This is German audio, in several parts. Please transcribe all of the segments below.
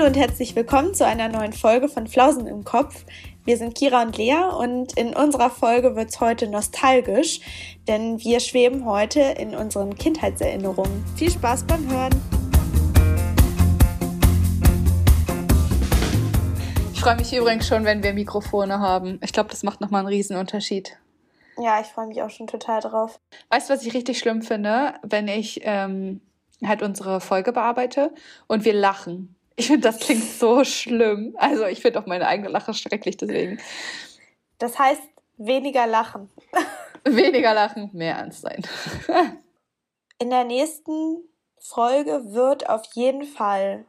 Hallo und herzlich willkommen zu einer neuen Folge von Flausen im Kopf. Wir sind Kira und Lea und in unserer Folge wird es heute nostalgisch, denn wir schweben heute in unseren Kindheitserinnerungen. Viel Spaß beim Hören! Ich freue mich übrigens schon, wenn wir Mikrofone haben. Ich glaube, das macht nochmal einen Riesenunterschied. Ja, ich freue mich auch schon total drauf. Weißt du, was ich richtig schlimm finde, wenn ich ähm, halt unsere Folge bearbeite und wir lachen? Ich finde, das klingt so schlimm. Also ich finde auch meine eigene Lache schrecklich deswegen. Das heißt, weniger lachen. weniger lachen, mehr ernst sein. In der nächsten Folge wird auf jeden Fall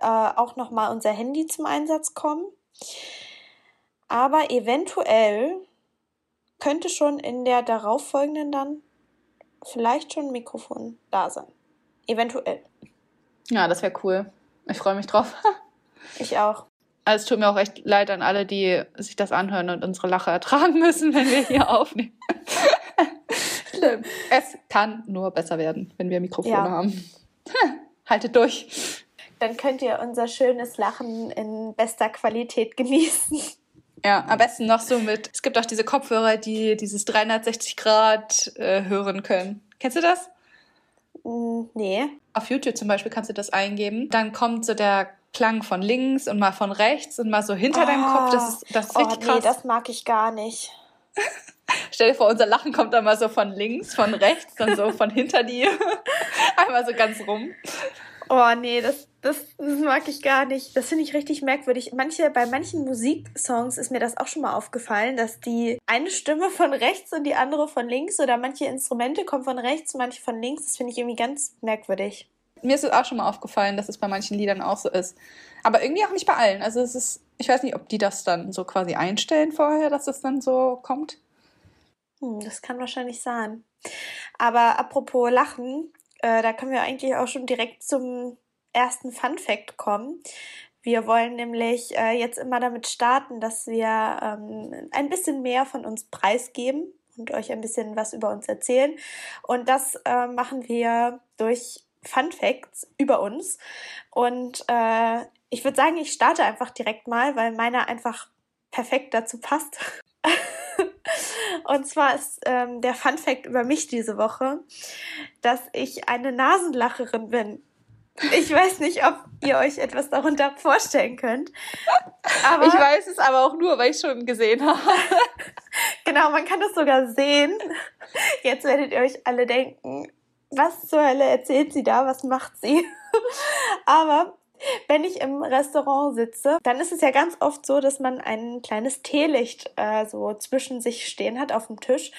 äh, auch nochmal unser Handy zum Einsatz kommen. Aber eventuell könnte schon in der darauffolgenden dann vielleicht schon ein Mikrofon da sein. Eventuell. Ja, das wäre cool. Ich freue mich drauf. ich auch. Also es tut mir auch echt leid an alle, die sich das anhören und unsere Lache ertragen müssen, wenn wir hier aufnehmen. Schlimm. Es kann nur besser werden, wenn wir Mikrofone ja. haben. Haltet durch. Dann könnt ihr unser schönes Lachen in bester Qualität genießen. Ja, am besten noch so mit. Es gibt auch diese Kopfhörer, die dieses 360 Grad äh, hören können. Kennst du das? Mm, nee. Auf YouTube zum Beispiel kannst du das eingeben. Dann kommt so der Klang von links und mal von rechts und mal so hinter ah, deinem Kopf. Das ist, das ist oh, richtig krass. Nee, das mag ich gar nicht. Stell dir vor, unser Lachen kommt dann mal so von links, von rechts, dann so von hinter dir. Einmal so ganz rum. Oh nee, das, das, das mag ich gar nicht. Das finde ich richtig merkwürdig. Manche, bei manchen Musiksongs ist mir das auch schon mal aufgefallen, dass die eine Stimme von rechts und die andere von links oder manche Instrumente kommen von rechts, manche von links. Das finde ich irgendwie ganz merkwürdig. Mir ist es auch schon mal aufgefallen, dass es bei manchen Liedern auch so ist. Aber irgendwie auch nicht bei allen. Also es ist, ich weiß nicht, ob die das dann so quasi einstellen vorher, dass es dann so kommt. Hm, das kann wahrscheinlich sein. Aber apropos Lachen, äh, da können wir eigentlich auch schon direkt zum ersten Fun Fact kommen. Wir wollen nämlich äh, jetzt immer damit starten, dass wir ähm, ein bisschen mehr von uns preisgeben und euch ein bisschen was über uns erzählen. Und das äh, machen wir durch Fun Facts über uns. Und äh, ich würde sagen, ich starte einfach direkt mal, weil meiner einfach perfekt dazu passt. Und zwar ist ähm, der Fun Fact über mich diese Woche, dass ich eine Nasenlacherin bin. Ich weiß nicht, ob ihr euch etwas darunter vorstellen könnt. Aber ich weiß es aber auch nur, weil ich schon gesehen habe. genau, man kann das sogar sehen. Jetzt werdet ihr euch alle denken, was zur Hölle erzählt sie da? Was macht sie? aber wenn ich im Restaurant sitze, dann ist es ja ganz oft so, dass man ein kleines Teelicht äh, so zwischen sich stehen hat auf dem Tisch.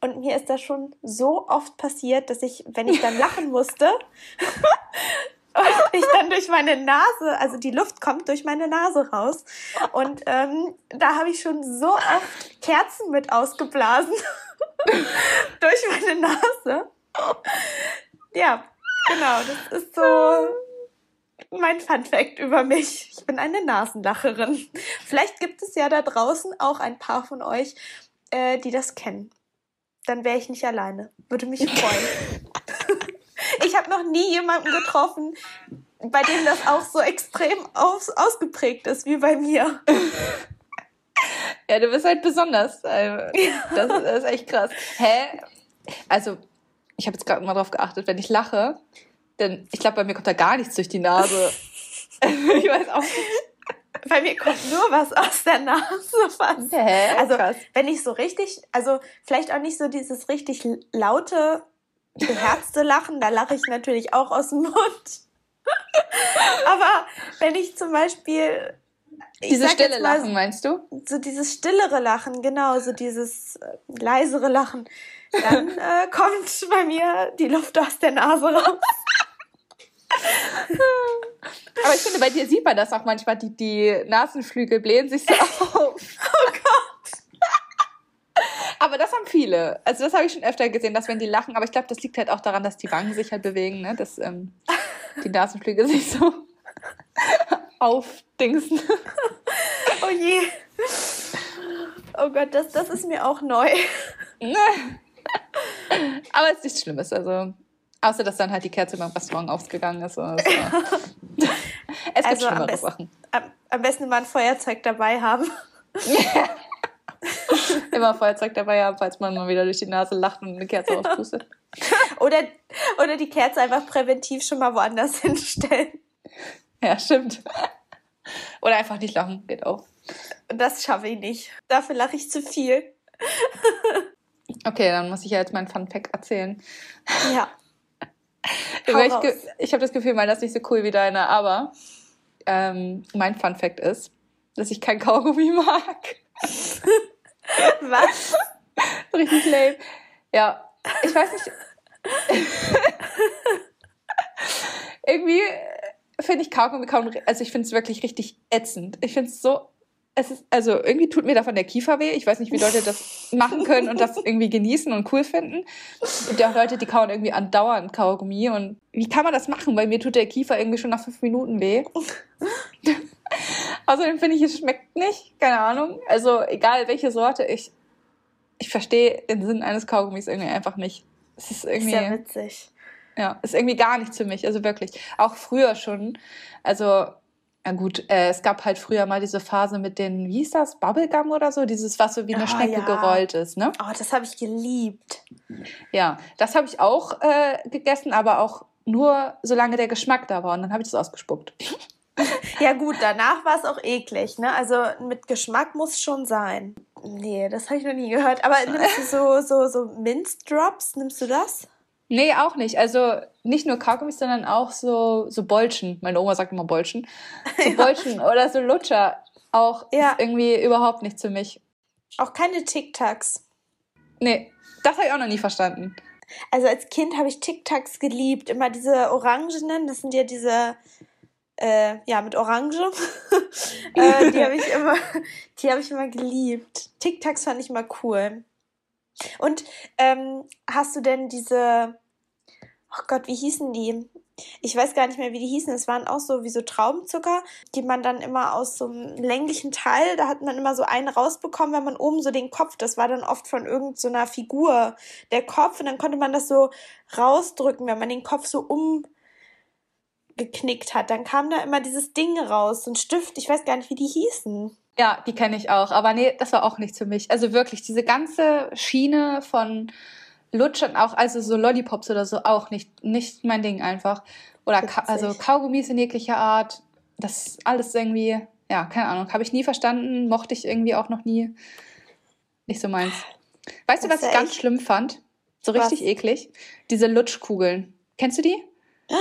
Und mir ist das schon so oft passiert, dass ich, wenn ich dann lachen musste, ich dann durch meine Nase, also die Luft kommt durch meine Nase raus. Und ähm, da habe ich schon so oft Kerzen mit ausgeblasen durch meine Nase. Ja, genau, das ist so mein Fun Fact über mich. Ich bin eine Nasenlacherin. Vielleicht gibt es ja da draußen auch ein paar von euch, äh, die das kennen. Dann wäre ich nicht alleine. Würde mich freuen. ich habe noch nie jemanden getroffen, bei dem das auch so extrem aus, ausgeprägt ist wie bei mir. Ja, du bist halt besonders. Also, das ist echt krass. Hä? Also, ich habe jetzt gerade mal drauf geachtet, wenn ich lache, denn ich glaube, bei mir kommt da gar nichts durch die Nase. ich weiß auch nicht. Bei mir kommt nur was aus der Nase fast. Hä? Also, Krass. wenn ich so richtig, also vielleicht auch nicht so dieses richtig laute, beherzte Lachen, da lache ich natürlich auch aus dem Mund. Aber wenn ich zum Beispiel. Dieses stille mal, Lachen, meinst du? So dieses stillere Lachen, genau, so dieses äh, leisere Lachen. Dann äh, kommt bei mir die Luft aus der Nase raus. Aber ich finde, bei dir sieht man das auch manchmal. Die, die Nasenflügel blähen sich so auf. Oh Gott. Aber das haben viele. Also das habe ich schon öfter gesehen, dass wenn die lachen, aber ich glaube, das liegt halt auch daran, dass die Wangen sich halt bewegen, ne? dass ähm, die Nasenflügel sich so aufdingsen. Oh je. Oh Gott, das, das ist mir auch neu. aber es ist nichts Schlimmes. Also Außer, dass dann halt die Kerze beim Restaurant ausgegangen ist. Es gibt Also am schlimmere besten, Sachen. am, am besten immer ein Feuerzeug dabei haben. Immer Feuerzeug dabei haben, falls man mal wieder durch die Nase lacht und eine Kerze auspustet. Oder, oder die Kerze einfach präventiv schon mal woanders hinstellen. Ja, stimmt. Oder einfach nicht lachen, geht auch. Und das schaffe ich nicht. Dafür lache ich zu viel. Okay, dann muss ich ja jetzt meinen Fun Fact erzählen. Ja. Ich ich habe das Gefühl, meiner ist nicht so cool wie deiner, aber ähm, mein Fun Fact ist, dass ich kein Kaugummi mag. Was? Richtig lame. Ja, ich weiß nicht. Irgendwie finde ich Kaugummi kaum, also ich finde es wirklich richtig ätzend. Ich finde es so, es ist, also irgendwie tut mir davon der Kiefer weh. Ich weiß nicht, wie Leute das machen können und das irgendwie genießen und cool finden. Es gibt ja auch Leute, die kauen irgendwie andauernd Kaugummi und wie kann man das machen? Weil mir tut der Kiefer irgendwie schon nach fünf Minuten weh. Außerdem finde ich, es schmeckt nicht, keine Ahnung. Also egal welche Sorte, ich, ich verstehe den Sinn eines Kaugummis irgendwie einfach nicht. Es ist Ist irgendwie, ja witzig. ja, ist irgendwie gar nichts für mich. Also wirklich. Auch früher schon. Also, ja gut, äh, es gab halt früher mal diese Phase mit den, wie hieß das, Bubblegum oder so? Dieses, was so wie eine Ah, Schnecke ja. gerollt ist, ne? Oh, das habe ich geliebt. Ja, das habe ich auch äh, gegessen, aber auch nur solange der Geschmack da war. Und dann habe ich das ausgespuckt. Ja gut, danach war es auch eklig, ne? Also mit Geschmack muss schon sein. Nee, das habe ich noch nie gehört. Aber nimmst du so, so, so Minzdrops? Nimmst du das? Nee, auch nicht. Also nicht nur Kaugummis, sondern auch so, so Bolschen. Meine Oma sagt immer Bolschen. So Bolschen oder so Lutscher. Auch Ja. irgendwie überhaupt nichts für mich. Auch keine Tic-Tacs. Nee, das habe ich auch noch nie verstanden. Also als Kind habe ich Tic-Tacs geliebt. Immer diese orangenen, das sind ja diese, äh, ja, mit Orange. äh, die habe ich immer, die habe ich immer geliebt. Tic-Tacs fand ich immer cool. Und ähm, hast du denn diese, oh Gott, wie hießen die? Ich weiß gar nicht mehr, wie die hießen. Es waren auch so wie so Traubenzucker, die man dann immer aus so einem länglichen Teil, da hat man immer so einen rausbekommen, wenn man oben so den Kopf, das war dann oft von irgendeiner Figur, der Kopf, und dann konnte man das so rausdrücken, wenn man den Kopf so umgeknickt hat. Dann kam da immer dieses Ding raus, so ein Stift, ich weiß gar nicht, wie die hießen. Ja, die kenne ich auch. Aber nee, das war auch nichts für mich. Also wirklich, diese ganze Schiene von Lutschern, auch also so Lollipops oder so, auch nicht, nicht mein Ding einfach. Oder Ka also Kaugummis in jeglicher Art. Das alles irgendwie, ja, keine Ahnung, habe ich nie verstanden, mochte ich irgendwie auch noch nie. Nicht so meins. Weißt du, Das was ist ich ganz schlimm fand? So richtig Was? eklig? Diese Lutschkugeln. Kennst du die?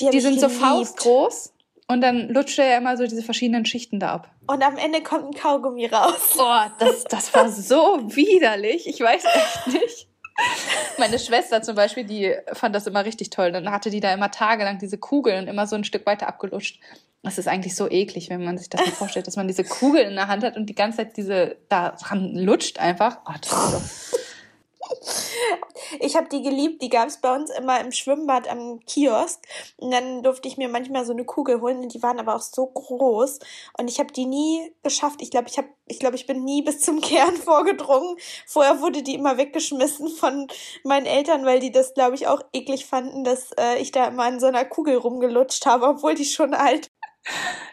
Die, Die sind so geliebt. faustgroß und dann lutscht er ja immer so diese verschiedenen Schichten da ab. Und am Ende kommt ein Kaugummi raus. Boah, das, das war so widerlich. Ich weiß echt nicht. Meine Schwester zum Beispiel, die fand das immer richtig toll. Dann hatte die da immer tagelang diese Kugeln und immer so ein Stück weiter abgelutscht. Das ist eigentlich so eklig, wenn man sich das mal vorstellt, dass man diese Kugel in der Hand hat und die ganze Zeit diese da dran lutscht einfach. Oh, das ist doch Ich habe die geliebt, die gab es bei uns immer im Schwimmbad am Kiosk. Und dann durfte ich mir manchmal so eine Kugel holen und die waren aber auch so groß. Und ich habe die nie geschafft. Ich glaube, ich, hab, ich, glaub, ich bin nie bis zum Kern vorgedrungen. Vorher wurde die immer weggeschmissen von meinen Eltern, weil die das, glaube ich, auch eklig fanden, dass äh, ich da immer an so einer Kugel rumgelutscht habe, obwohl die schon alt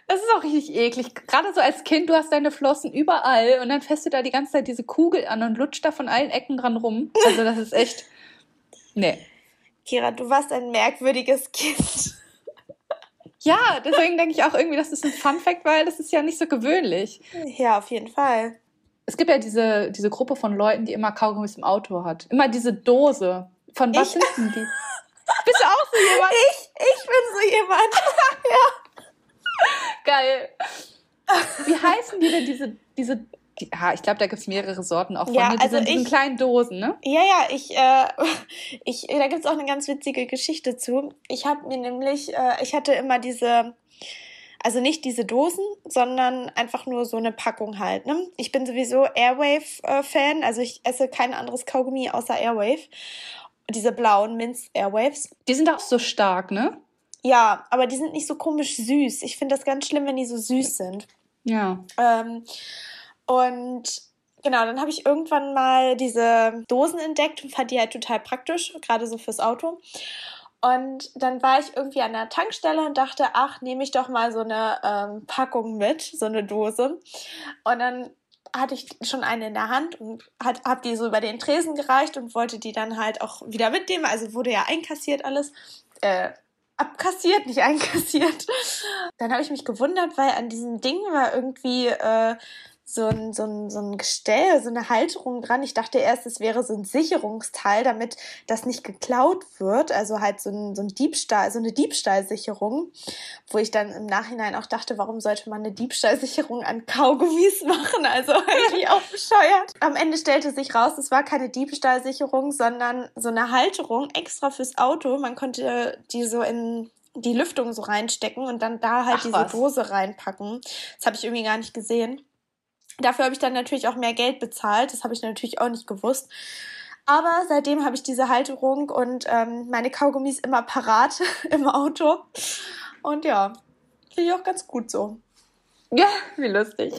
Das ist auch richtig eklig. Gerade so als Kind, du hast deine Flossen überall und dann fährst du da die ganze Zeit diese Kugel an und lutscht da von allen Ecken dran rum. Also das ist echt. Nee. Kira, du warst ein merkwürdiges Kind. Ja, deswegen denke ich auch irgendwie, das ist ein Fun Fact, weil das ist ja nicht so gewöhnlich. Ja, auf jeden Fall. Es gibt ja diese, diese Gruppe von Leuten, die immer Kaugummis im Auto hat. Immer diese Dose. Von was Ich- sind denn die? Bist du auch so jemand? Ich, ich bin so jemand. Geil. Wie heißen die denn diese, diese, die, ah, ich glaube, da gibt es mehrere Sorten auch von, Ja, ne? Also diesen ich- kleinen Dosen, ne? Ja, ja, ich, äh, ich, da gibt's auch eine ganz witzige Geschichte zu. Ich habe mir nämlich, äh, ich hatte immer diese, also nicht diese Dosen, sondern einfach nur so eine Packung halt. Ne? Ich bin sowieso Airwave-Fan, also ich esse kein anderes Kaugummi außer Airwave. Diese blauen Minz Airwaves. Die sind auch so stark, ne? Ja, aber die sind nicht so komisch süß. Ich finde das ganz schlimm, wenn die so süß sind. Ja. Ähm, und genau, dann habe ich irgendwann mal diese Dosen entdeckt und fand die halt total praktisch, gerade so fürs Auto. Und dann war ich irgendwie an der Tankstelle und dachte, ach, nehme ich doch mal so eine ähm, Packung mit, so eine Dose. Und dann hatte ich schon eine in der Hand und hat, hab die so über den Tresen gereicht und wollte die dann halt auch wieder mitnehmen. Also wurde ja einkassiert alles. Äh, abkassiert, nicht einkassiert. Dann habe ich mich gewundert, weil an diesem Ding war irgendwie äh, so ein, so, ein, so ein Gestell, so eine Halterung dran. Ich dachte erst, es wäre so ein Sicherungsteil, damit das nicht geklaut wird. Also halt so ein, so ein Diebstahl, so eine Diebstahlsicherung. Wo ich dann im Nachhinein auch dachte, warum sollte man eine Diebstahlsicherung an Kaugummis machen? Also eigentlich auch bescheuert. Am Ende stellte sich raus, es war keine Diebstahlsicherung, sondern so eine Halterung extra fürs Auto. Man konnte die so in die Lüftung so reinstecken und dann da halt Ach, diese was? Dose reinpacken. Das habe ich irgendwie gar nicht gesehen. Dafür habe ich dann natürlich auch mehr Geld bezahlt. Das habe ich natürlich auch nicht gewusst. Aber seitdem habe ich diese Halterung und ähm, meine Kaugummis immer parat im Auto. Und ja, finde ich auch ganz gut so. Ja, wie lustig.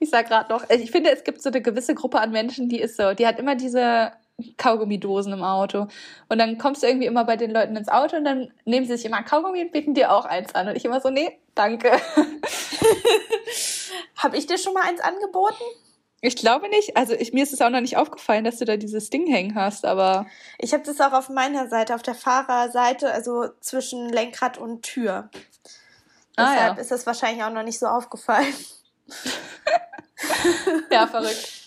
Ich sag gerade noch, ich finde, es gibt so eine gewisse Gruppe an Menschen, die ist so, die hat immer diese Kaugummidosen im Auto. Und dann kommst du irgendwie immer bei den Leuten ins Auto und dann nehmen sie sich immer Kaugummi und bieten dir auch eins an. Und ich immer so, nee, danke. Habe ich dir schon mal eins angeboten? Ich glaube nicht. Also ich, mir ist es auch noch nicht aufgefallen, dass du da dieses Ding hängen hast, aber. Ich habe das auch auf meiner Seite, auf der Fahrerseite, also zwischen Lenkrad und Tür. Ah, Deshalb ja. ist das wahrscheinlich auch noch nicht so aufgefallen. ja, verrückt.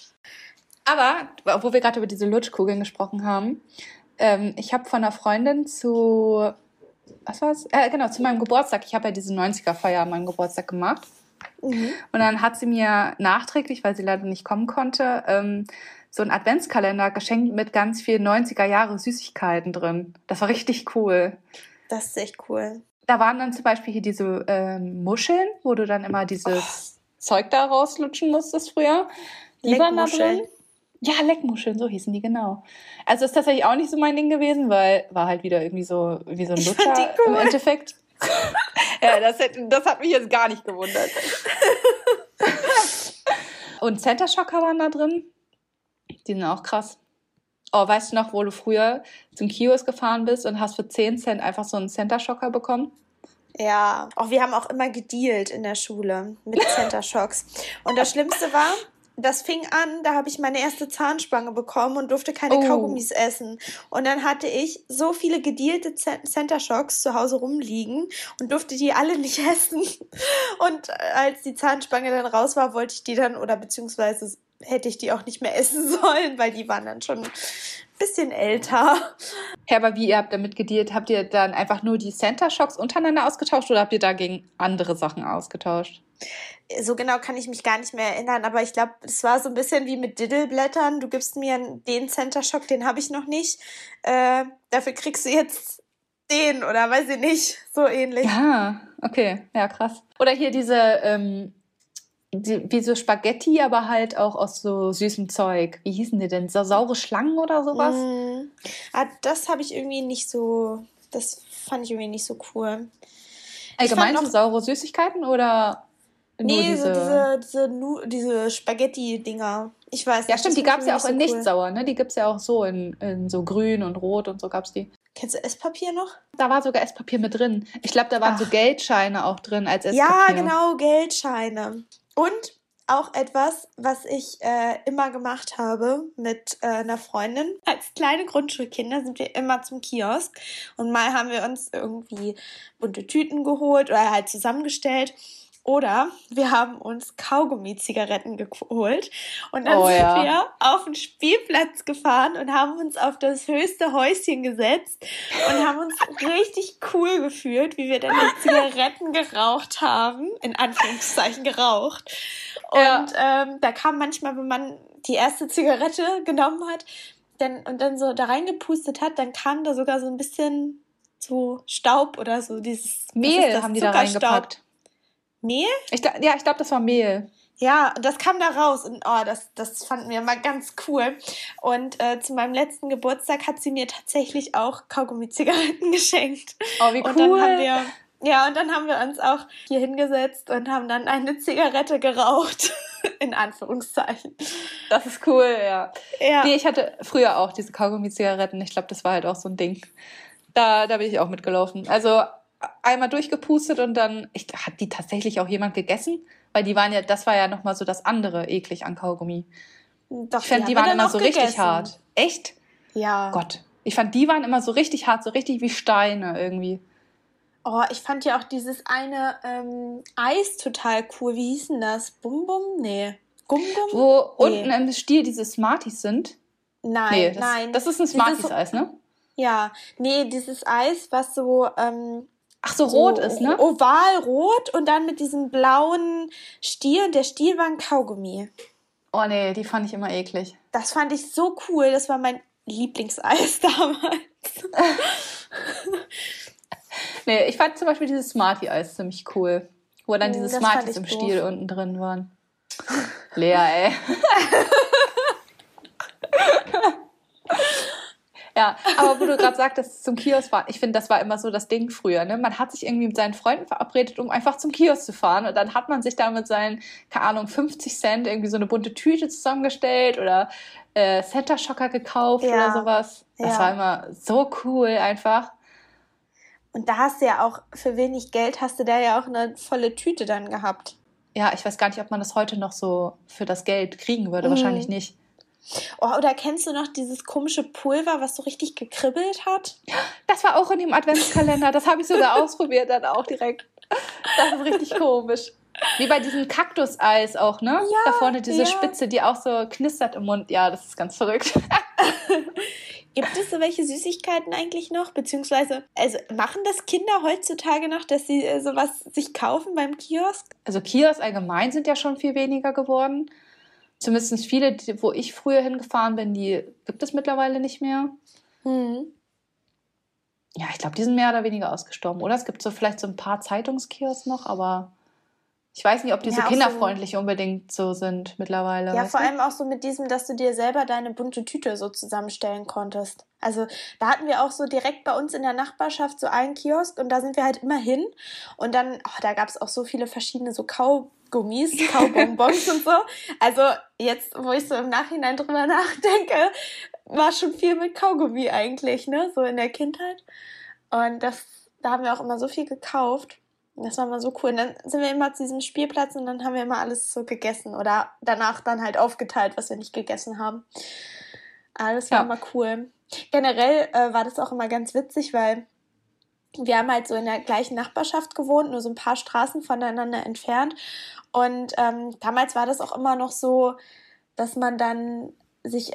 Aber, wo wir gerade über diese Lutschkugeln gesprochen haben, ähm, ich habe von einer Freundin zu, was war's? Äh, genau, zu meinem Geburtstag. Ich habe ja diese 90er-Feier an meinem Geburtstag gemacht. Mhm. Und dann hat sie mir nachträglich, weil sie leider nicht kommen konnte, ähm, so einen Adventskalender geschenkt mit ganz vielen 90er Jahre Süßigkeiten drin. Das war richtig cool. Das ist echt cool. Da waren dann zum Beispiel hier diese ähm, Muscheln, wo du dann immer dieses oh. Zeug da rauslutschen musstest früher. Die waren da drin. Ja, Leckmuscheln, so hießen die, genau. Also ist tatsächlich auch nicht so mein Ding gewesen, weil war halt wieder irgendwie so wie so ein Lutscher cool. im Endeffekt. ja, das, hätte, das hat mich jetzt gar nicht gewundert. Und Center Shocker waren da drin. Die sind auch krass. Oh, weißt du noch, wo du früher zum Kiosk gefahren bist und hast für 10 Cent einfach so einen Center Shocker bekommen? Ja, auch wir haben auch immer gedealt in der Schule mit Center Shocks. Und das Schlimmste war, das fing an, da habe ich meine erste Zahnspange bekommen und durfte keine oh. Kaugummis essen. Und dann hatte ich so viele gedielte Center Shocks zu Hause rumliegen und durfte die alle nicht essen. Und als die Zahnspange dann raus war, wollte ich die dann, oder beziehungsweise hätte ich die auch nicht mehr essen sollen, weil die waren dann schon ein bisschen älter. Ja, aber wie ihr habt damit gedealt? Habt ihr dann einfach nur die Center Shocks untereinander ausgetauscht oder habt ihr dagegen andere Sachen ausgetauscht? so genau kann ich mich gar nicht mehr erinnern, aber ich glaube, es war so ein bisschen wie mit Diddleblättern. Du gibst mir den Center Shock, den habe ich noch nicht. Äh, dafür kriegst du jetzt den oder weiß ich nicht, so ähnlich. Ja, okay, ja krass. Oder hier diese ähm, die, wie so Spaghetti, aber halt auch aus so süßem Zeug. Wie hießen die denn? So saure Schlangen oder sowas? Mm. Ah, das habe ich irgendwie nicht so. Das fand ich irgendwie nicht so cool. Allgemein so saure Süßigkeiten oder Nee, diese... so diese, diese, diese Spaghetti-Dinger. Ich weiß nicht. Ja, stimmt, die gab es ja auch so in cool. nicht sauer, ne? Die gibt es ja auch so in, in so grün und rot und so gab es die. Kennst du Esspapier noch? Da war sogar Esspapier mit drin. Ich glaube, da waren Ach. so Geldscheine auch drin als Esspapier. Ja, genau, Geldscheine. Und auch etwas, was ich äh, immer gemacht habe mit äh, einer Freundin. Als kleine Grundschulkinder sind wir immer zum Kiosk und mal haben wir uns irgendwie bunte Tüten geholt oder halt zusammengestellt oder wir haben uns Kaugummi-Zigaretten geholt und dann oh, sind ja. wir auf den Spielplatz gefahren und haben uns auf das höchste Häuschen gesetzt und haben uns richtig cool gefühlt, wie wir dann die Zigaretten geraucht haben, in Anführungszeichen geraucht. Und ja. ähm, da kam manchmal, wenn man die erste Zigarette genommen hat dann, und dann so da reingepustet hat, dann kam da sogar so ein bisschen so Staub oder so dieses Mehl haben die da reingepackt. Mehl? Ich, ja, ich glaube, das war Mehl. Ja, das kam da raus und oh, das, das fanden wir mal ganz cool. Und äh, zu meinem letzten Geburtstag hat sie mir tatsächlich auch Kaugummi-Zigaretten geschenkt. Oh, wie cool. Und dann haben wir, ja, und dann haben wir uns auch hier hingesetzt und haben dann eine Zigarette geraucht. In Anführungszeichen. Das ist cool, ja. ja. Nee, ich hatte früher auch diese Kaugummi-Zigaretten. Ich glaube, das war halt auch so ein Ding. Da, da bin ich auch mitgelaufen. Also einmal durchgepustet und dann ich, hat die tatsächlich auch jemand gegessen, weil die waren ja, das war ja noch mal so das andere eklig an Kaugummi. Doch, ich fand die, die waren immer so gegessen. richtig hart. Echt? Ja. Gott, ich fand die waren immer so richtig hart, so richtig wie Steine irgendwie. Oh, ich fand ja auch dieses eine ähm, Eis total cool. Wie hieß denn das? Bum Bum? Nee. Gum Gum? Wo nee. unten im Stiel diese Smarties sind? Nein, nee, das, nein. Das ist ein Smarties-Eis, ne? Ja, nee, dieses Eis, was so. Ähm, Ach so, rot ist, ne? Oval rot und dann mit diesem blauen Stiel. Und der Stiel war ein Kaugummi. Oh nee, die fand ich immer eklig. Das fand ich so cool. Das war mein Lieblingseis damals. nee, ich fand zum Beispiel dieses Smartie-Eis ziemlich cool. Wo dann diese Smarties im doof. Stiel unten drin waren. Lea, ey. Ja, aber wo du gerade sagtest, zum Kiosk fahren, ich finde, das war immer so das Ding früher. Ne? Man hat sich irgendwie mit seinen Freunden verabredet, um einfach zum Kiosk zu fahren. Und dann hat man sich da mit seinen, keine Ahnung, 50 Cent irgendwie so eine bunte Tüte zusammengestellt oder äh, Center Shocker gekauft ja. oder sowas. Das ja. war immer so cool einfach. Und da hast du ja auch, für wenig Geld hast du da ja auch eine volle Tüte dann gehabt. Ja, ich weiß gar nicht, ob man das heute noch so für das Geld kriegen würde. Mhm. Wahrscheinlich nicht. Oh, oder kennst du noch dieses komische Pulver, was so richtig gekribbelt hat? Das war auch in dem Adventskalender. Das habe ich sogar ausprobiert dann auch direkt. Das ist richtig komisch. Wie bei diesem Kaktuseis auch, ne? Ja, da vorne diese ja. Spitze, die auch so knistert im Mund. Ja, das ist ganz verrückt. Gibt es so welche Süßigkeiten eigentlich noch? Beziehungsweise, also machen das Kinder heutzutage noch, dass sie äh, sowas sich kaufen beim Kiosk? Also Kiosk allgemein sind ja schon viel weniger geworden. Zumindest viele, wo ich früher hingefahren bin, die gibt es mittlerweile nicht mehr. Mhm. Ja, ich glaube, die sind mehr oder weniger ausgestorben. Oder es gibt so vielleicht so ein paar Zeitungskiosks noch, aber ich weiß nicht, ob die ja, so kinderfreundlich so, unbedingt so sind mittlerweile. Ja, vor du? allem auch so mit diesem, dass du dir selber deine bunte Tüte so zusammenstellen konntest. Also da hatten wir auch so direkt bei uns in der Nachbarschaft so einen Kiosk und da sind wir halt immer hin. Und dann, oh, da gab es auch so viele verschiedene so Kaugummis, Kaubonbons und so. Also jetzt, wo ich so im Nachhinein drüber nachdenke, war schon viel mit Kaugummi eigentlich, ne? So in der Kindheit. Und das, da haben wir auch immer so viel gekauft. Das war mal so cool. Und dann sind wir immer zu diesem Spielplatz und dann haben wir immer alles so gegessen oder danach dann halt aufgeteilt, was wir nicht gegessen haben. Alles war ja. immer cool. Generell äh, war das auch immer ganz witzig, weil wir haben halt so in der gleichen Nachbarschaft gewohnt, nur so ein paar Straßen voneinander entfernt. Und ähm, damals war das auch immer noch so, dass man dann sich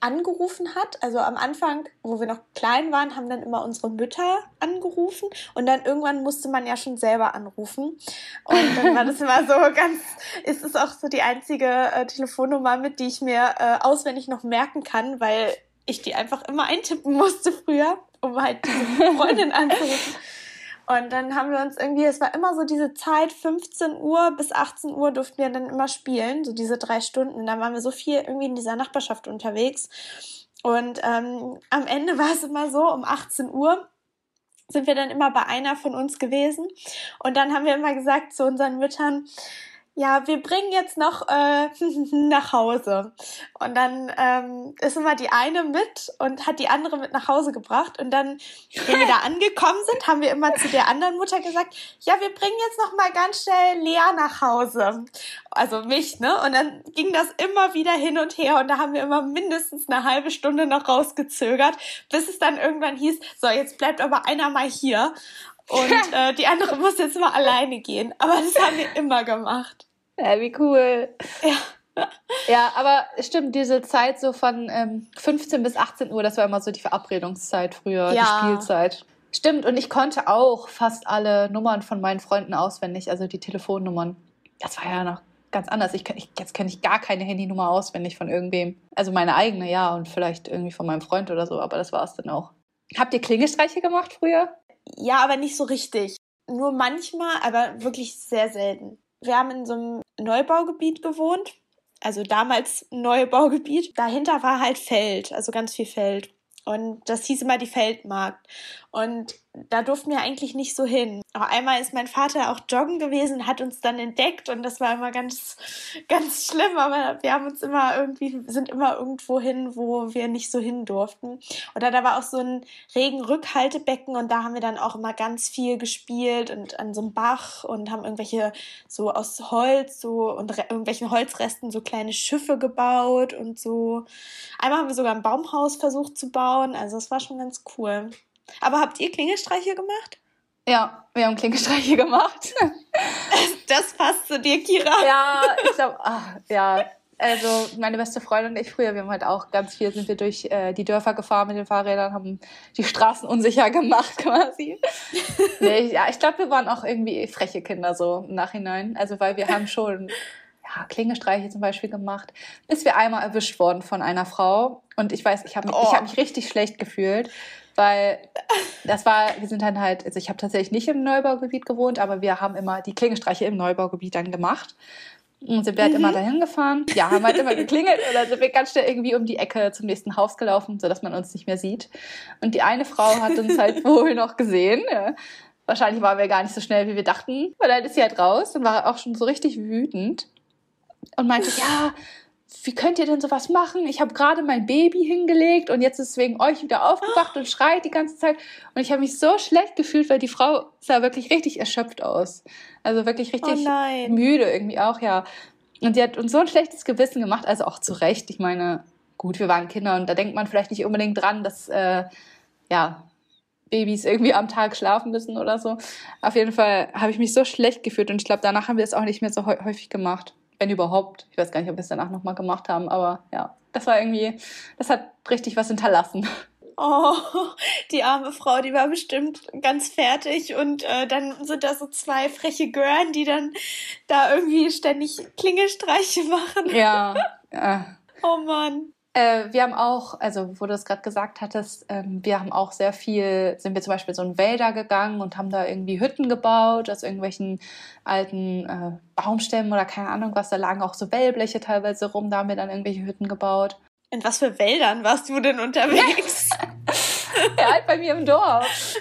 angerufen hat. Also am Anfang, wo wir noch klein waren, haben dann immer unsere Mütter angerufen und dann irgendwann musste man ja schon selber anrufen. Und dann war das immer so ganz, ist es auch so die einzige äh, Telefonnummer, mit die ich mir äh, auswendig noch merken kann, weil ich die einfach immer eintippen musste früher, um halt diese Freundin anzurufen. Und dann haben wir uns irgendwie, es war immer so diese Zeit, 15 Uhr bis 18 Uhr durften wir dann immer spielen, so diese drei Stunden. Und dann waren wir so viel irgendwie in dieser Nachbarschaft unterwegs. Und ähm, am Ende war es immer so, um 18 Uhr sind wir dann immer bei einer von uns gewesen. Und dann haben wir immer gesagt zu unseren Müttern, ja, wir bringen jetzt noch äh, nach Hause. Und dann ähm, ist immer die eine mit und hat die andere mit nach Hause gebracht. Und dann, wenn wir da angekommen sind, haben wir immer zu der anderen Mutter gesagt, ja, wir bringen jetzt noch mal ganz schnell Lea nach Hause. Also mich, ne? Und dann ging das immer wieder hin und her. Und da haben wir immer mindestens eine halbe Stunde noch rausgezögert, bis es dann irgendwann hieß, so, jetzt bleibt aber einer mal hier. Und äh, die andere muss jetzt mal alleine gehen. Aber das haben wir immer gemacht. Ja, wie cool. Ja. Ja, aber stimmt, diese Zeit so von ähm, 15 bis 18 Uhr, das war immer so die Verabredungszeit früher, ja. die Spielzeit. Stimmt, und ich konnte auch fast alle Nummern von meinen Freunden auswendig, also die Telefonnummern. Das war ja noch ganz anders. Ich, ich, jetzt kenne ich gar keine Handynummer auswendig von irgendwem. Also meine eigene, ja, und vielleicht irgendwie von meinem Freund oder so, aber das war es dann auch. Habt ihr Klingelstreiche gemacht früher? Ja, aber nicht so richtig. Nur manchmal, aber wirklich sehr selten wir haben in so einem Neubaugebiet gewohnt, also damals Neubaugebiet. Dahinter war halt Feld, also ganz viel Feld. Und das hieß immer die Feldmarkt. Und da durften wir eigentlich nicht so hin. Aber einmal ist mein Vater auch joggen gewesen, hat uns dann entdeckt und das war immer ganz, ganz schlimm. Aber wir haben uns immer irgendwie, sind immer irgendwo hin, wo wir nicht so hin durften. Oder da war auch so ein Regenrückhaltebecken und da haben wir dann auch immer ganz viel gespielt und an so einem Bach und haben irgendwelche so aus Holz so und irgendwelchen Holzresten so kleine Schiffe gebaut und so. Einmal haben wir sogar ein Baumhaus versucht zu bauen. Also es war schon ganz cool. Aber habt ihr Klingelstreiche gemacht? Ja, wir haben Klingelstreiche gemacht. das passt zu dir, Kira. Ja, ich glaube, ja, also meine beste Freundin und ich früher, wir haben halt auch ganz viel, sind wir durch äh, die Dörfer gefahren mit den Fahrrädern, haben die Straßen unsicher gemacht quasi. nee, ja, ich glaube, wir waren auch irgendwie freche Kinder so im Nachhinein. Also weil wir haben schon ja, Klingelstreiche zum Beispiel gemacht, bis wir einmal erwischt wurden von einer Frau. Und ich weiß, ich habe mich, oh. hab mich richtig schlecht gefühlt, weil das war, wir sind dann halt, also ich habe tatsächlich nicht im Neubaugebiet gewohnt, aber wir haben immer die Klingelstreiche im Neubaugebiet dann gemacht. Und sind wir halt mhm. immer dahin gefahren. Ja, haben halt immer geklingelt oder sind wir ganz schnell irgendwie um die Ecke zum nächsten Haus gelaufen, sodass man uns nicht mehr sieht. Und die eine Frau hat uns halt wohl noch gesehen. Ja. Wahrscheinlich waren wir gar nicht so schnell, wie wir dachten. Weil dann ist sie halt raus und war auch schon so richtig wütend und meinte, ja, wie könnt ihr denn sowas machen? Ich habe gerade mein Baby hingelegt und jetzt ist es wegen euch wieder aufgewacht und schreit die ganze Zeit. Und ich habe mich so schlecht gefühlt, weil die Frau sah wirklich richtig erschöpft aus. Also wirklich richtig oh müde irgendwie auch, ja. Und sie hat uns so ein schlechtes Gewissen gemacht, also auch zu Recht. Ich meine, gut, wir waren Kinder und da denkt man vielleicht nicht unbedingt dran, dass, äh, ja, Babys irgendwie am Tag schlafen müssen oder so. Auf jeden Fall habe ich mich so schlecht gefühlt und ich glaube, danach haben wir es auch nicht mehr so häufig gemacht wenn überhaupt. Ich weiß gar nicht, ob wir es danach nochmal gemacht haben, aber ja, das war irgendwie, das hat richtig was hinterlassen. Oh, die arme Frau, die war bestimmt ganz fertig und äh, dann sind da so zwei freche Gören, die dann da irgendwie ständig Klingelstreiche machen. Ja. ja. Oh Mann. Äh, wir haben auch, also wo du es gerade gesagt hattest, ähm, wir haben auch sehr viel, sind wir zum Beispiel so in Wälder gegangen und haben da irgendwie Hütten gebaut aus irgendwelchen alten äh, Baumstämmen oder keine Ahnung was. Da lagen auch so Wellbleche teilweise rum, da haben wir dann irgendwelche Hütten gebaut. In was für Wäldern warst du denn unterwegs? ja, halt bei mir im Dorf.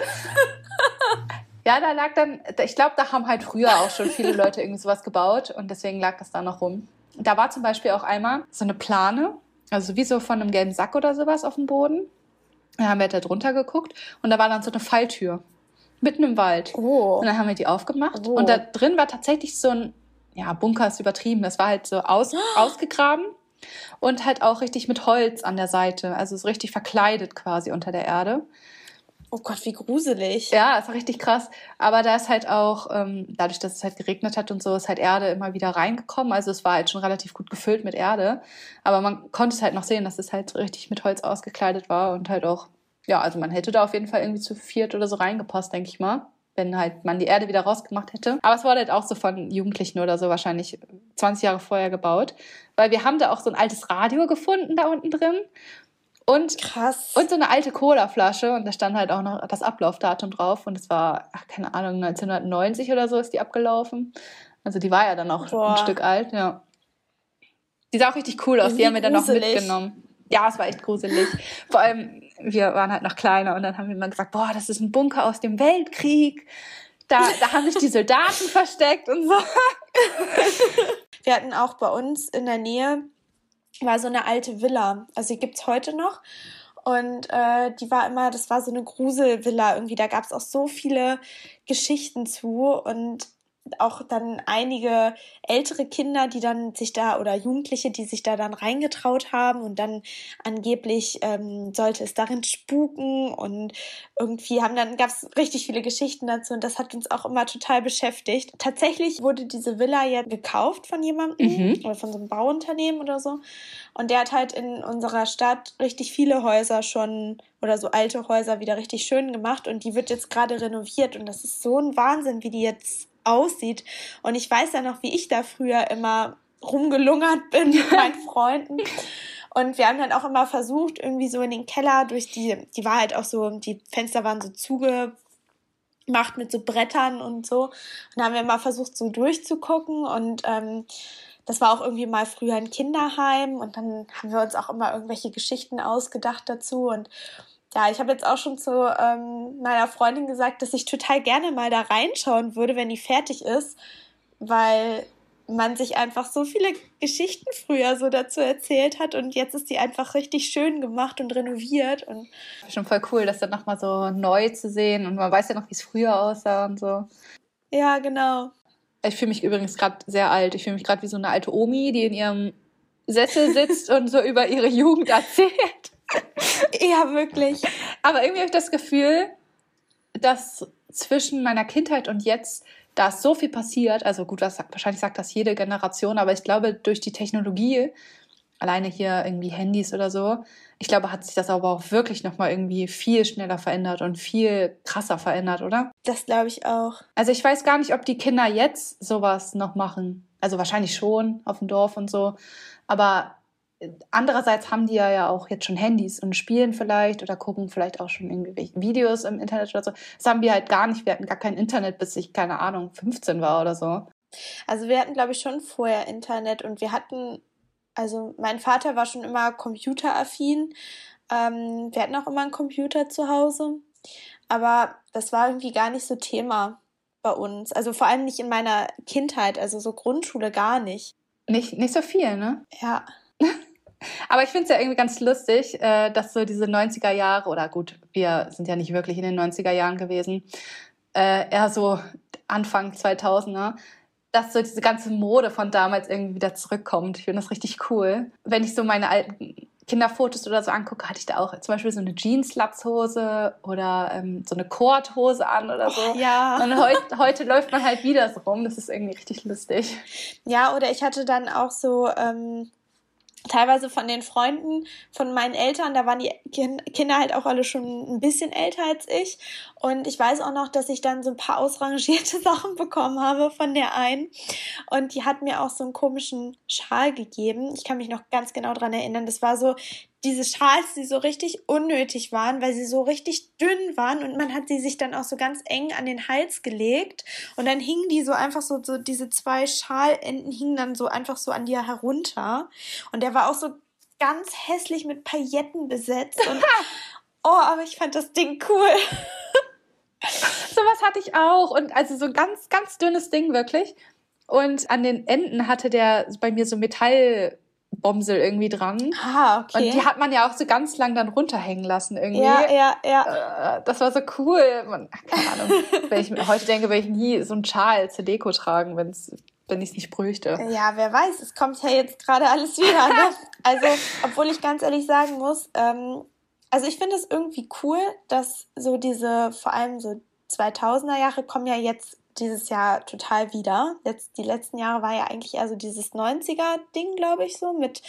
Ja, da lag dann, ich glaube, da haben halt früher auch schon viele Leute irgendwie sowas gebaut und deswegen lag das da noch rum. Da war zum Beispiel auch einmal so eine Plane, also wie so von einem gelben Sack oder sowas auf dem Boden. Da haben wir da drunter geguckt und da war dann so eine Falltür mitten im Wald. Oh. Und dann haben wir die aufgemacht oh. und da drin war tatsächlich so ein, ja, Bunker ist übertrieben, das war halt so aus, ausgegraben und halt auch richtig mit Holz an der Seite, also so richtig verkleidet quasi unter der Erde. Oh Gott, wie gruselig. Ja, ist richtig krass. Aber da ist halt auch, ähm, dadurch, dass es halt geregnet hat und so, ist halt Erde immer wieder reingekommen. Also es war halt schon relativ gut gefüllt mit Erde. Aber man konnte es halt noch sehen, dass es halt richtig mit Holz ausgekleidet war und halt auch, ja, also man hätte da auf jeden Fall irgendwie zu viert oder so reingepasst, denke ich mal. Wenn halt man die Erde wieder rausgemacht hätte. Aber es wurde halt auch so von Jugendlichen oder so wahrscheinlich 20 Jahre vorher gebaut. Weil wir haben da auch so ein altes Radio gefunden da unten drin. Und, Krass. und so eine alte Cola-Flasche und da stand halt auch noch das Ablaufdatum drauf und es war, ach, keine Ahnung, 1990 oder so ist die abgelaufen. Also die war ja dann auch Boah. ein Stück alt, ja. Die sah auch richtig cool aus, die haben wir dann gruselig. noch mitgenommen. Ja, es war echt gruselig. Vor allem, wir waren halt noch kleiner und dann haben wir immer gesagt, boah, das ist ein Bunker aus dem Weltkrieg. Da, da haben sich die Soldaten versteckt und so. Wir hatten auch bei uns in der Nähe war so eine alte Villa. Also die gibt's heute noch. Und äh, die war immer, das war so eine Gruselvilla irgendwie. Da gab's auch so viele Geschichten zu. Und auch dann einige ältere Kinder, die dann sich da oder Jugendliche, die sich da dann reingetraut haben und dann angeblich ähm, sollte es darin spuken und irgendwie haben dann gab es richtig viele Geschichten dazu und das hat uns auch immer total beschäftigt. Tatsächlich wurde diese Villa ja gekauft von jemandem mhm. oder von so einem Bauunternehmen oder so und der hat halt in unserer Stadt richtig viele Häuser schon oder so alte Häuser wieder richtig schön gemacht und die wird jetzt gerade renoviert und das ist so ein Wahnsinn, wie die jetzt aussieht. Und ich weiß ja noch, wie ich da früher immer rumgelungert bin mit meinen Freunden. Und wir haben dann auch immer versucht, irgendwie so in den Keller durch die, die war halt auch so, die Fenster waren so zugemacht mit so Brettern und so. Und dann haben wir immer versucht, so durchzugucken und ähm, das war auch irgendwie mal früher ein Kinderheim und dann haben wir uns auch immer irgendwelche Geschichten ausgedacht dazu und Ja, ich habe jetzt auch schon zu ähm, meiner Freundin gesagt, dass ich total gerne mal da reinschauen würde, wenn die fertig ist, weil man sich einfach so viele Geschichten früher so dazu erzählt hat und jetzt ist die einfach richtig schön gemacht und renoviert und schon voll cool, das dann nochmal so neu zu sehen und man weiß ja noch, wie es früher aussah und so. Ja, genau. Ich fühle mich übrigens gerade sehr alt. Ich fühle mich gerade wie so eine alte Omi, die in ihrem Sessel sitzt und so über ihre Jugend erzählt. Ja, wirklich. Aber irgendwie habe ich das Gefühl, dass zwischen meiner Kindheit und jetzt da ist so viel passiert. Also gut, was, wahrscheinlich sagt das jede Generation, aber ich glaube, durch die Technologie, alleine hier irgendwie Handys oder so, ich glaube, hat sich das aber auch wirklich nochmal irgendwie viel schneller verändert und viel krasser verändert, oder? Das glaube ich auch. Also ich weiß gar nicht, ob die Kinder jetzt sowas noch machen. Also wahrscheinlich schon auf dem Dorf und so. Aber andererseits haben die ja, ja auch jetzt schon Handys und spielen vielleicht oder gucken vielleicht auch schon irgendwie Videos im Internet oder so. Das haben wir halt gar nicht. Wir hatten gar kein Internet, bis ich, keine Ahnung, 15 war oder so. Also wir hatten, glaube ich, schon vorher Internet und wir hatten, also mein Vater war schon immer computeraffin. Ähm, wir hatten auch immer einen Computer zu Hause. Aber das war irgendwie gar nicht so Thema bei uns. Also vor allem nicht in meiner Kindheit, also so Grundschule gar nicht. Nicht, nicht so viel, ne? Ja. Aber ich finde es ja irgendwie ganz lustig, äh, dass so diese 90er Jahre, oder gut, wir sind ja nicht wirklich in den 90er Jahren gewesen, äh, eher so Anfang 2000er, dass so diese ganze Mode von damals irgendwie wieder zurückkommt. Ich finde das richtig cool. Wenn ich so meine alten Kinderfotos oder so angucke, hatte ich da auch zum Beispiel so eine Jeans-Latzhose oder ähm, so eine Korthose an oder so. Oh, ja. Und heut, heute läuft man halt wieder so rum. Das ist irgendwie richtig lustig. Ja, oder ich hatte dann auch so ähm, teilweise von den Freunden von meinen Eltern, da waren die Kinder halt auch alle schon ein bisschen älter als ich. Und ich weiß auch noch, dass ich dann so ein paar ausrangierte Sachen bekommen habe von der einen. Und die hat mir auch so einen komischen Schal gegeben. Ich kann mich noch ganz genau dran erinnern. Das war so diese Schals, die so richtig unnötig waren, weil sie so richtig dünn waren und man hat sie sich dann auch so ganz eng an den Hals gelegt und dann hingen die so einfach so, so diese zwei Schalenden hingen dann so einfach so an dir herunter und der war auch so ganz hässlich mit Pailletten besetzt und oh, aber ich fand das Ding cool. Sowas hatte ich auch und also so ein ganz, ganz dünnes Ding wirklich. Und an den Enden hatte der bei mir so Metall Bomsel irgendwie dran. Ah, okay. Und die hat man ja auch so ganz lang dann runterhängen lassen irgendwie. Ja, ja, ja. Äh, das war so cool. Man, keine Ahnung. wenn ich heute denke, würde ich nie so einen Schal zur Deko tragen, wenn's, wenn ich es nicht bräuchte. Ja, wer weiß, es kommt ja jetzt gerade alles wieder. Ne? also, obwohl ich ganz ehrlich sagen muss, ähm, also ich finde es irgendwie cool, dass so diese, vor allem so 2000er Jahre kommen ja jetzt dieses Jahr total wieder. Jetzt, die letzten Jahre war ja eigentlich also dieses 90er-Ding, glaube ich, so mit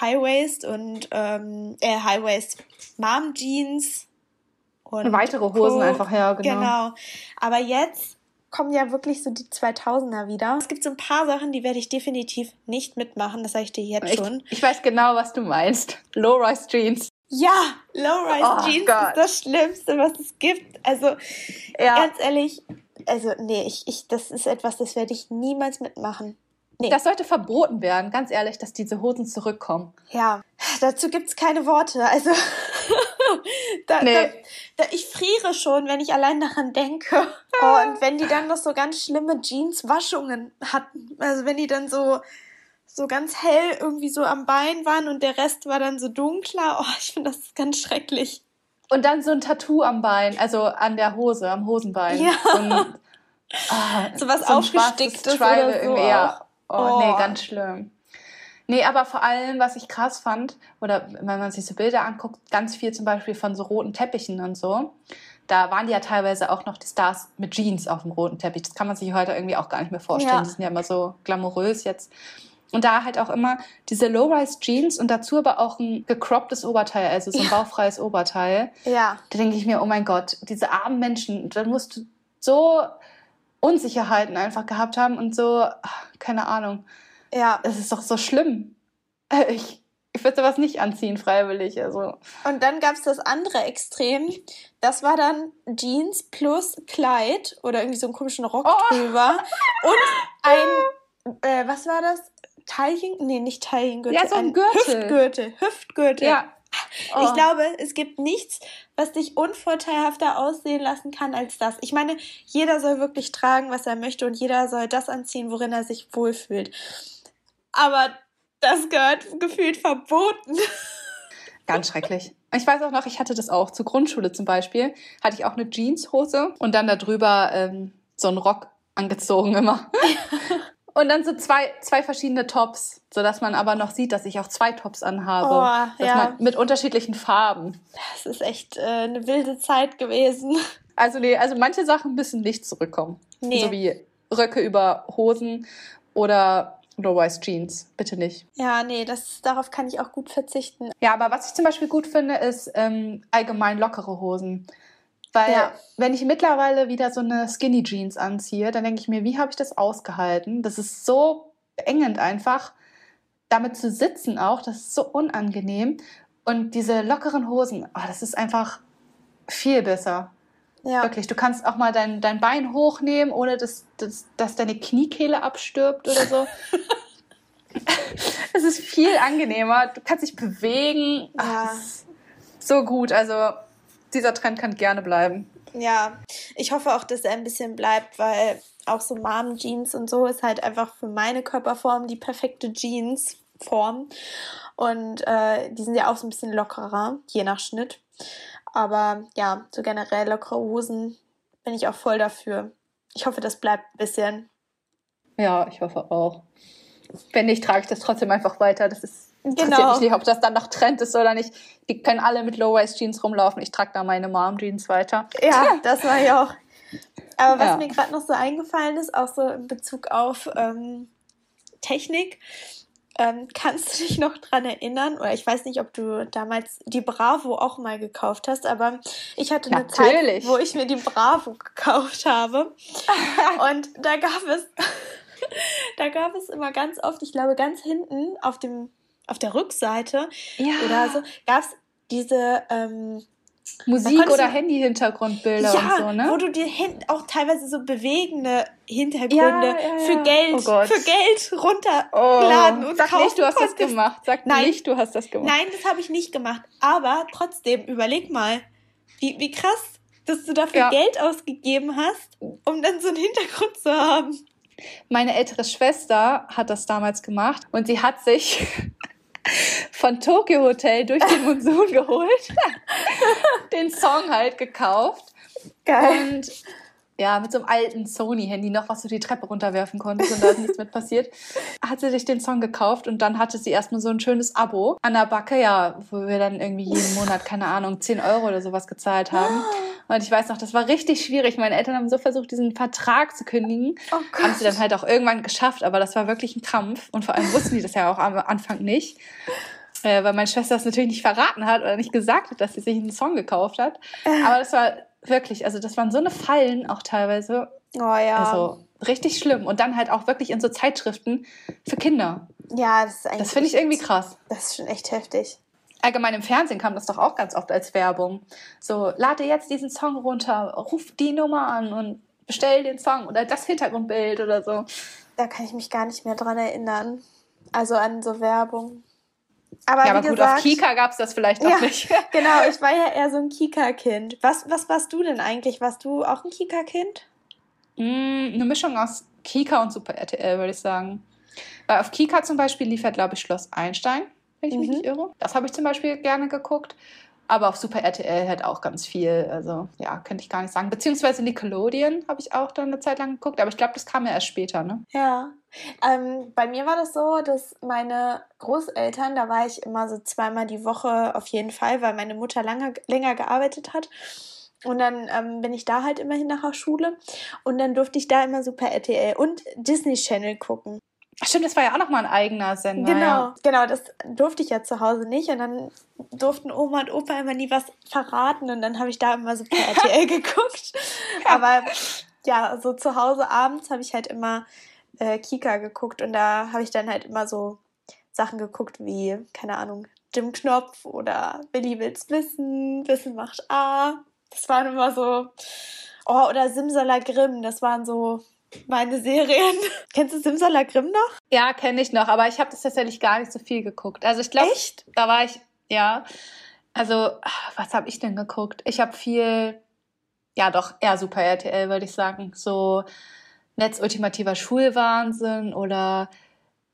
High Waist und ähm, äh, High Waist Mom Jeans und weitere Hosen Co. einfach, ja, genau. Genau. Aber jetzt kommen ja wirklich so die 2000er wieder. Es gibt so ein paar Sachen, die werde ich definitiv nicht mitmachen, das sage ich dir jetzt schon. Ich, ich weiß genau, was du meinst. Low-Rise Jeans. Ja, Low-Rise oh, Jeans Gott. ist das Schlimmste, was es gibt. Also, ja. ganz ehrlich, also nee, ich, ich, das ist etwas, das werde ich niemals mitmachen. Nee. Das sollte verboten werden, ganz ehrlich, dass diese Hosen zurückkommen. Ja, dazu gibt es keine Worte. Also, da, nee. da, da, ich friere schon, wenn ich allein daran denke. Und wenn die dann noch so ganz schlimme Jeans-Waschungen hatten, also wenn die dann so, so ganz hell irgendwie so am Bein waren und der Rest war dann so dunkler, oh, ich finde das ganz schrecklich. Und dann so ein Tattoo am Bein, also an der Hose, am Hosenbein. Ja. Und, ah, so was so aufgesticktes oder so. Ja. Oh, oh, nee, ganz schlimm. Nee, aber vor allem, was ich krass fand, oder wenn man sich so Bilder anguckt, ganz viel zum Beispiel von so roten Teppichen und so. Da waren die ja teilweise auch noch die Stars mit Jeans auf dem roten Teppich. Das kann man sich heute irgendwie auch gar nicht mehr vorstellen. Ja. Die sind ja immer so glamourös jetzt. Und da halt auch immer diese Low-Rise-Jeans und dazu aber auch ein gecropptes Oberteil, also so ein ja. bauchfreies Oberteil. Ja. Da denke ich mir, oh mein Gott, diese armen Menschen, da musst du so Unsicherheiten einfach gehabt haben und so, keine Ahnung. Ja. Es ist doch so schlimm. Ich, ich würde sowas nicht anziehen, freiwillig. Also. Und dann gab es das andere Extrem. Das war dann Jeans plus Kleid oder irgendwie so einen komischen Rock oh. drüber. Und ein, äh, was war das? Taillen, nee, nicht Taillengürtel. Ja, so ein Gürtel. Hüftgürtel, Hüftgürtel. Ja. Oh. Ich glaube, es gibt nichts, was dich unvorteilhafter aussehen lassen kann als das. Ich meine, jeder soll wirklich tragen, was er möchte und jeder soll das anziehen, worin er sich wohlfühlt. Aber das gehört gefühlt verboten. Ganz schrecklich. Ich weiß auch noch, ich hatte das auch zur Grundschule zum Beispiel. Hatte ich auch eine Jeanshose und dann darüber ähm, so einen Rock angezogen immer. Und dann so zwei, zwei verschiedene Tops, sodass man aber noch sieht, dass ich auch zwei Tops anhabe. Oh, ja. mit unterschiedlichen Farben. Das ist echt äh, eine wilde Zeit gewesen. Also nee, also manche Sachen müssen nicht zurückkommen. Nee. So wie Röcke über Hosen oder Low-Rise Jeans. Bitte nicht. Ja, nee, das, darauf kann ich auch gut verzichten. Ja, aber was ich zum Beispiel gut finde, ist ähm, allgemein lockere Hosen. Weil ja. wenn ich mittlerweile wieder so eine Skinny Jeans anziehe, dann denke ich mir, wie habe ich das ausgehalten? Das ist so beengend einfach, damit zu sitzen auch. Das ist so unangenehm. Und diese lockeren Hosen, oh, das ist einfach viel besser. Ja. Wirklich, du kannst auch mal dein, dein Bein hochnehmen, ohne dass, dass, dass deine Kniekehle abstirbt oder so. es ist viel angenehmer. Du kannst dich bewegen. Ja. Ach, so gut. Also dieser Trend kann gerne bleiben. Ja, ich hoffe auch, dass er ein bisschen bleibt, weil auch so Mom-Jeans und so ist halt einfach für meine Körperform die perfekte Jeans-Form. Und äh, die sind ja auch so ein bisschen lockerer, je nach Schnitt. Aber ja, so generell lockere Hosen bin ich auch voll dafür. Ich hoffe, das bleibt ein bisschen. Ja, ich hoffe auch. Wenn nicht, trage ich das trotzdem einfach weiter. Das ist Genau. mich nicht, ob das dann noch Trend ist oder nicht. Die können alle mit Low-Waist-Jeans rumlaufen. Ich trage da meine Mom-Jeans weiter. Ja, das war ich auch. Aber was ja. mir gerade noch so eingefallen ist, auch so in Bezug auf ähm, Technik, ähm, kannst du dich noch dran erinnern? Oder ich weiß nicht, ob du damals die Bravo auch mal gekauft hast, aber ich hatte eine Natürlich. Zeit, wo ich mir die Bravo gekauft habe. Und da gab es, da gab es immer ganz oft, ich glaube, ganz hinten auf dem auf der Rückseite ja. oder so gab es diese ähm, Musik oder Handy-Hintergrundbilder ja, und so, ne? Wo du dir auch teilweise so bewegende Hintergründe ja, ja, für Geld, oh für Geld runterladen oh, und Sag nicht, du hast konntest. das gemacht. Sag Nein. nicht, du hast das gemacht. Nein, das habe ich nicht gemacht. Aber trotzdem, überleg mal, wie, wie krass, dass du dafür Geld ausgegeben hast, um dann so einen Hintergrund zu haben. Meine ältere Schwester hat das damals gemacht und sie hat sich von Tokyo Hotel durch den Monsun geholt, den Song halt gekauft. Geil. Und ja, mit so einem alten Sony-Handy noch, was du die Treppe runterwerfen konntest und da ist nichts mit passiert, hat sie sich den Song gekauft und dann hatte sie erstmal so ein schönes Abo an der Backe, ja, wo wir dann irgendwie jeden Monat, keine Ahnung, 10 Euro oder sowas gezahlt haben. Und ich weiß noch, das war richtig schwierig. Meine Eltern haben so versucht, diesen Vertrag zu kündigen. Oh haben sie dann halt auch irgendwann geschafft, aber das war wirklich ein Krampf. Und vor allem wussten die das ja auch am Anfang nicht. Äh, weil meine Schwester das natürlich nicht verraten hat oder nicht gesagt hat, dass sie sich einen Song gekauft hat. Aber das war wirklich, also das waren so eine Fallen auch teilweise. Oh ja. Also richtig schlimm. Und dann halt auch wirklich in so Zeitschriften für Kinder. Ja, das ist eigentlich. Das finde ich irgendwie krass. Das ist schon echt heftig. Allgemein im Fernsehen kam das doch auch ganz oft als Werbung. So, lade jetzt diesen Song runter, ruf die Nummer an und bestell den Song oder das Hintergrundbild oder so. Da kann ich mich gar nicht mehr dran erinnern. Also an so Werbung. Aber, ja, aber gut, gesagt, auf Kika gab es das vielleicht auch ja, nicht. genau, ich war ja eher so ein Kika-Kind. Was, was warst du denn eigentlich? Warst du auch ein Kika-Kind? Mm, eine Mischung aus Kika und Super RTL, würde ich sagen. Weil auf Kika zum Beispiel lief ja, glaube ich, Schloss Einstein, wenn ich mhm. mich nicht irre. Das habe ich zum Beispiel gerne geguckt. Aber auf Super RTL halt auch ganz viel. Also ja, könnte ich gar nicht sagen. Beziehungsweise Nickelodeon habe ich auch dann eine Zeit lang geguckt. Aber ich glaube, das kam ja erst später, ne? Ja. Ähm, bei mir war das so, dass meine Großeltern, da war ich immer so zweimal die Woche auf jeden Fall, weil meine Mutter lange, länger gearbeitet hat. Und dann ähm, bin ich da halt immerhin nach der Schule. Und dann durfte ich da immer Super RTL und Disney Channel gucken. Stimmt, das war ja auch nochmal ein eigener Sender. Genau, ja. genau, das durfte ich ja zu Hause nicht. Und dann durften Oma und Opa immer nie was verraten. Und dann habe ich da immer so per RTL geguckt. Aber ja, so zu Hause abends habe ich halt immer äh, Kika geguckt. Und da habe ich dann halt immer so Sachen geguckt wie, keine Ahnung, Jim Knopf oder Willi will's wissen, Wissen macht A. Das waren immer so. Oh, oder Simsalagrim, das waren so meine Serien. Kennst du Simsalagrim noch? Ja, kenne ich noch, aber ich habe das tatsächlich gar nicht so viel geguckt. Also ich glaube, da war ich, ja, Also, was habe ich denn geguckt? Ich habe viel, ja doch, eher Super RTL, würde ich sagen. So Netz ultimativer Schulwahnsinn oder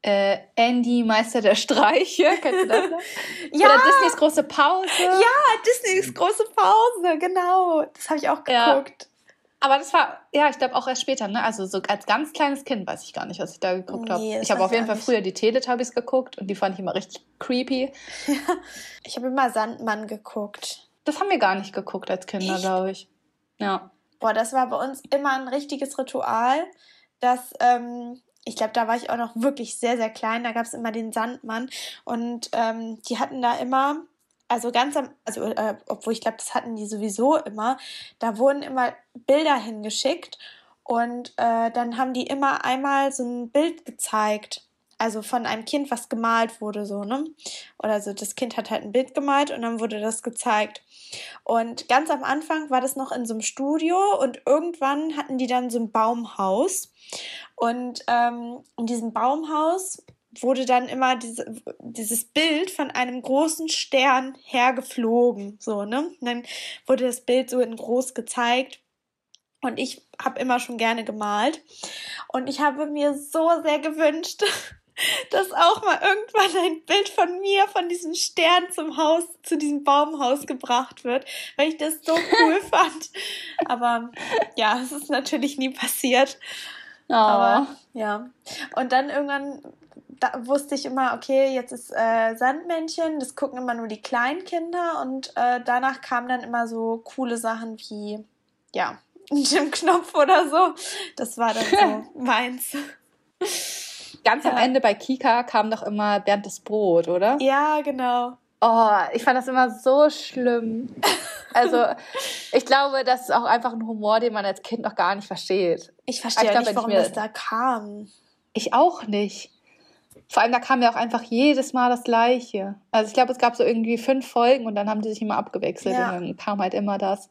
äh, Andy, Meister der Streiche. Kennst du das noch? ja. Oder Disneys große Pause. Ja, Disneys große Pause, genau. Das habe ich auch geguckt. Ja. Aber das war, ja, ich glaube auch erst später, ne? Also so als ganz kleines Kind weiß ich gar nicht, was ich da geguckt habe. Nee, ich habe auf jeden Fall früher die Teletubbies geguckt und die fand ich immer richtig creepy. Ja, ich habe immer Sandmann geguckt. Das haben wir gar nicht geguckt als Kinder, glaube ich. Ja. Boah, das war bei uns immer ein richtiges Ritual, dass, ähm, ich glaube, da war ich auch noch wirklich sehr, sehr klein. Da gab es immer den Sandmann und ähm, die hatten da immer also ganz am, also äh, obwohl ich glaube, das hatten die sowieso immer, da wurden immer Bilder hingeschickt und äh, dann haben die immer einmal so ein Bild gezeigt. Also von einem Kind, was gemalt wurde, so, ne? Oder so, das Kind hat halt ein Bild gemalt und dann wurde das gezeigt. Und ganz am Anfang war das noch in so einem Studio und irgendwann hatten die dann so ein Baumhaus. Und ähm, in diesem Baumhaus wurde dann immer diese, dieses Bild von einem großen Stern hergeflogen, so, ne? Und dann wurde das Bild so in groß gezeigt. Und ich habe immer schon gerne gemalt. Und ich habe mir so sehr gewünscht, dass auch mal irgendwann ein Bild von mir, von diesem Stern zum Haus, zu diesem Baumhaus gebracht wird, weil ich das so cool fand. Aber ja, es ist natürlich nie passiert. Oh. Aber ja. Und dann irgendwann da wusste ich immer, okay, jetzt ist äh, Sandmännchen, das gucken immer nur die Kleinkinder und äh, danach kamen dann immer so coole Sachen wie, ja, Jim Knopf oder so. Das war dann so meins. Ganz ja. am Ende bei Kika kam doch immer Bernd das Brot, oder? Ja, genau. Oh, ich fand das immer so schlimm. Also, ich glaube, das ist auch einfach ein Humor, den man als Kind noch gar nicht versteht. Ich verstehe ich nicht, warum das da kam. Ich auch nicht. Vor allem, da kam ja auch einfach jedes Mal das Gleiche. Also ich glaube, es gab so irgendwie fünf Folgen und dann haben die sich immer abgewechselt ja. und dann kam halt immer das.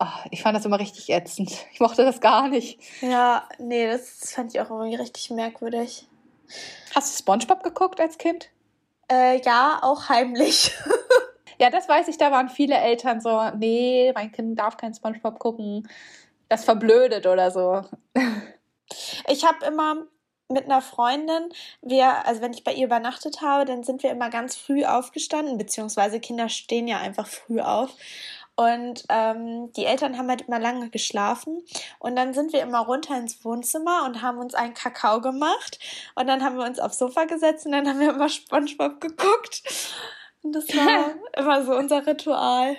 Oh, ich fand das immer richtig ätzend. Ich mochte das gar nicht. Ja, nee, das fand ich auch irgendwie richtig merkwürdig. Hast du SpongeBob geguckt als Kind? Äh, ja, auch heimlich. ja, das weiß ich, da waren viele Eltern so, nee, mein Kind darf kein SpongeBob gucken. Das verblödet oder so. Ich habe immer mit einer Freundin, wir, also wenn ich bei ihr übernachtet habe, dann sind wir immer ganz früh aufgestanden, beziehungsweise Kinder stehen ja einfach früh auf. Und ähm, die Eltern haben halt immer lange geschlafen. Und dann sind wir immer runter ins Wohnzimmer und haben uns einen Kakao gemacht. Und dann haben wir uns aufs Sofa gesetzt und dann haben wir immer Spongebob geguckt. Und das war immer so unser Ritual.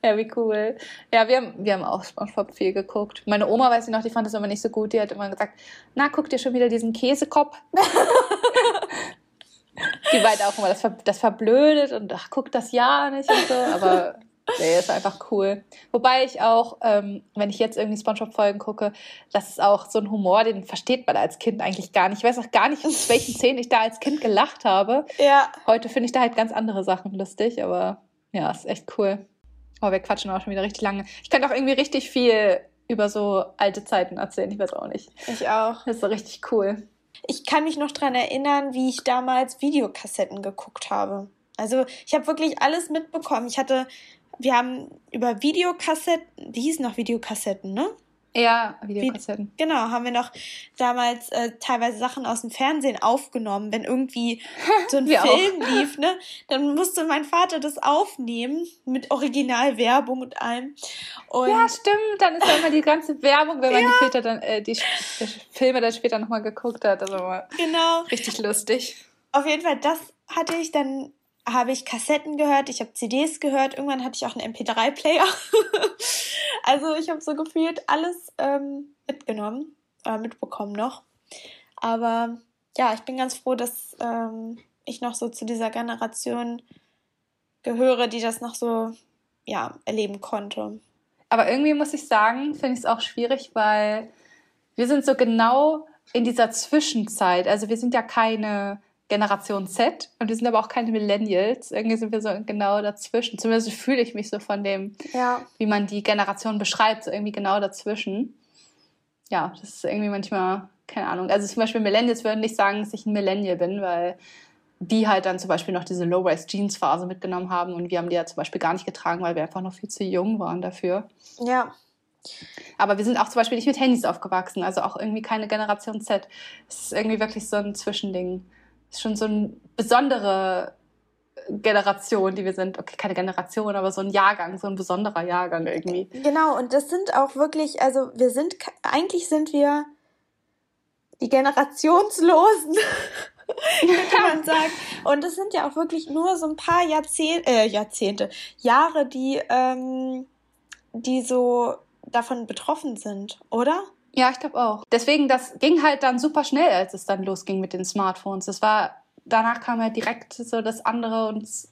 Ja, wie cool. Ja, wir haben, wir haben auch SpongeBob viel geguckt. Meine Oma, weiß ich noch, die fand das immer nicht so gut. Die hat immer gesagt, na, guck dir schon wieder diesen Käsekopf. die war halt auch immer das, das verblödet und ach, guck das ja nicht und so. Aber nee, ist einfach cool. Wobei ich auch, ähm, wenn ich jetzt irgendwie SpongeBob-Folgen gucke, das ist auch so ein Humor, den versteht man als Kind eigentlich gar nicht. Ich weiß auch gar nicht, aus welchen Szenen ich da als Kind gelacht habe. Ja. Heute finde ich da halt ganz andere Sachen lustig, aber ja, ist echt cool. Oh, wir quatschen auch schon wieder richtig lange. Ich könnte auch irgendwie richtig viel über so alte Zeiten erzählen. Ich weiß auch nicht. Ich auch. Das ist so richtig cool. Ich kann mich noch daran erinnern, wie ich damals Videokassetten geguckt habe. Also ich habe wirklich alles mitbekommen. Ich hatte, wir haben über Videokassetten, die hießen noch Videokassetten, ne? Ja, Videokassetten. Genau, haben wir noch damals äh, teilweise Sachen aus dem Fernsehen aufgenommen. Wenn irgendwie so ein Film auch. lief, ne, dann musste mein Vater das aufnehmen mit Originalwerbung und allem. Und ja, stimmt. Dann ist ja immer die ganze Werbung, wenn man ja. die, Filter dann, äh, die, die Filme dann später nochmal geguckt hat. Also genau. Richtig lustig. Auf jeden Fall, das hatte ich dann habe ich Kassetten gehört, ich habe CDs gehört, irgendwann hatte ich auch einen MP3-Player. also ich habe so gefühlt alles ähm, mitgenommen, äh, mitbekommen noch. Aber ja, ich bin ganz froh, dass ähm, ich noch so zu dieser Generation gehöre, die das noch so ja, erleben konnte. Aber irgendwie muss ich sagen, finde ich es auch schwierig, weil wir sind so genau in dieser Zwischenzeit. Also wir sind ja keine Generation Z und wir sind aber auch keine Millennials. Irgendwie sind wir so genau dazwischen. Zumindest fühle ich mich so von dem, ja. wie man die Generation beschreibt, so irgendwie genau dazwischen. Ja, das ist irgendwie manchmal, keine Ahnung. Also zum Beispiel Millennials würden nicht sagen, dass ich ein Millennial bin, weil die halt dann zum Beispiel noch diese Low-Rise-Jeans-Phase mitgenommen haben und wir haben die ja zum Beispiel gar nicht getragen, weil wir einfach noch viel zu jung waren dafür. Ja. Aber wir sind auch zum Beispiel nicht mit Handys aufgewachsen, also auch irgendwie keine Generation Z. Es ist irgendwie wirklich so ein Zwischending. Ist schon so eine besondere Generation, die wir sind. Okay, keine Generation, aber so ein Jahrgang, so ein besonderer Jahrgang irgendwie. Genau, und das sind auch wirklich, also wir sind, eigentlich sind wir die Generationslosen. könnte man sagen. Und es sind ja auch wirklich nur so ein paar Jahrzehnte, äh, Jahrzehnte, Jahre, die, ähm, die so davon betroffen sind, oder? Ja, ich glaube auch. Deswegen, das ging halt dann super schnell, als es dann losging mit den Smartphones. Das war, danach kam ja direkt so das andere und es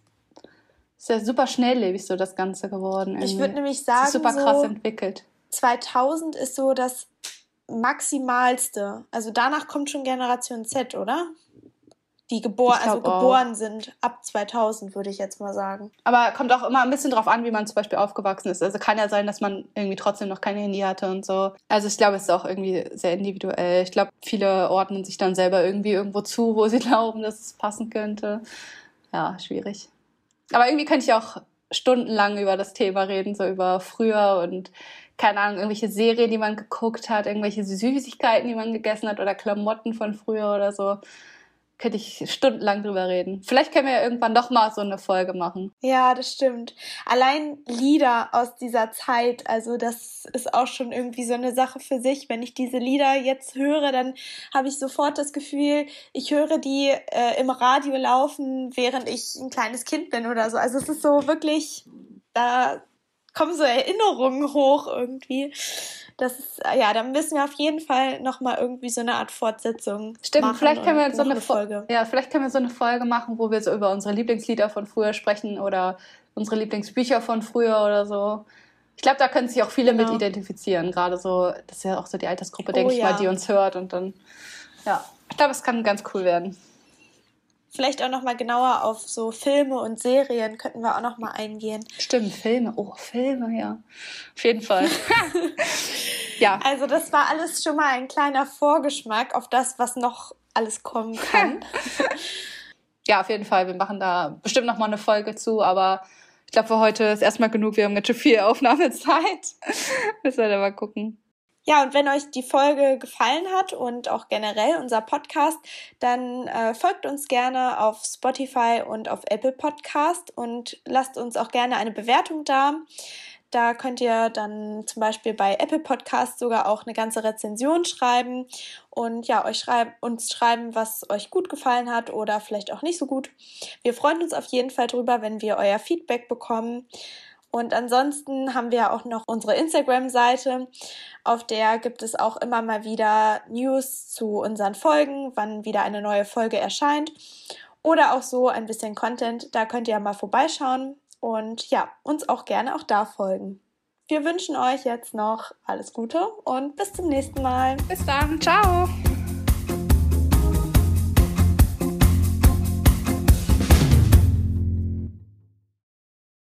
ist ja super schnelllebig so das Ganze geworden. Irgendwie. Ich würde nämlich sagen, es ist super krass so entwickelt. 2000 ist so das maximalste. Also danach kommt schon Generation Z, oder? Die gebor also geboren auch. sind ab 2000, würde ich jetzt mal sagen. Aber kommt auch immer ein bisschen drauf an, wie man zum Beispiel aufgewachsen ist. Also kann ja sein, dass man irgendwie trotzdem noch kein Handy hatte und so. Also ich glaube, es ist auch irgendwie sehr individuell. Ich glaube, viele ordnen sich dann selber irgendwie irgendwo zu, wo sie glauben, dass es passen könnte. Ja, schwierig. Aber irgendwie könnte ich auch stundenlang über das Thema reden, so über früher und keine Ahnung, irgendwelche Serien, die man geguckt hat, irgendwelche Süßigkeiten, die man gegessen hat oder Klamotten von früher oder so könnte ich stundenlang drüber reden. Vielleicht können wir ja irgendwann doch mal so eine Folge machen. Ja, das stimmt. Allein Lieder aus dieser Zeit, also das ist auch schon irgendwie so eine Sache für sich. Wenn ich diese Lieder jetzt höre, dann habe ich sofort das Gefühl, ich höre die äh, im Radio laufen, während ich ein kleines Kind bin oder so. Also es ist so wirklich, da kommen so Erinnerungen hoch irgendwie das ist, ja, dann müssen wir auf jeden Fall nochmal irgendwie so eine Art Fortsetzung Stimmt, machen vielleicht können wir so eine Folge. Ja, vielleicht können wir so eine Folge machen, wo wir so über unsere Lieblingslieder von früher sprechen oder unsere Lieblingsbücher von früher oder so. Ich glaube, da können sich auch viele genau. mit identifizieren. Gerade so, das ist ja auch so die Altersgruppe, denke oh, ich ja. mal, die uns hört und dann, ja. Ich glaube, es kann ganz cool werden. Vielleicht auch noch mal genauer auf so Filme und Serien könnten wir auch noch mal eingehen. Stimmt, Filme. Oh, Filme, ja. Auf jeden Fall. ja. Also das war alles schon mal ein kleiner Vorgeschmack auf das, was noch alles kommen kann. ja, auf jeden Fall. Wir machen da bestimmt noch mal eine Folge zu, aber ich glaube, für heute ist erstmal genug. Wir haben ganz schön viel Aufnahmezeit. Müssen wir da mal gucken. Ja, und wenn euch die Folge gefallen hat und auch generell unser Podcast, dann äh, folgt uns gerne auf Spotify und auf Apple Podcast und lasst uns auch gerne eine Bewertung da. Da könnt ihr dann zum Beispiel bei Apple Podcast sogar auch eine ganze Rezension schreiben und ja, euch schreiben, uns schreiben, was euch gut gefallen hat oder vielleicht auch nicht so gut. Wir freuen uns auf jeden Fall drüber, wenn wir euer Feedback bekommen. Und ansonsten haben wir auch noch unsere Instagram-Seite, auf der gibt es auch immer mal wieder News zu unseren Folgen, wann wieder eine neue Folge erscheint oder auch so ein bisschen Content. Da könnt ihr mal vorbeischauen und ja, uns auch gerne auch da folgen. Wir wünschen euch jetzt noch alles Gute und bis zum nächsten Mal. Bis dann, ciao.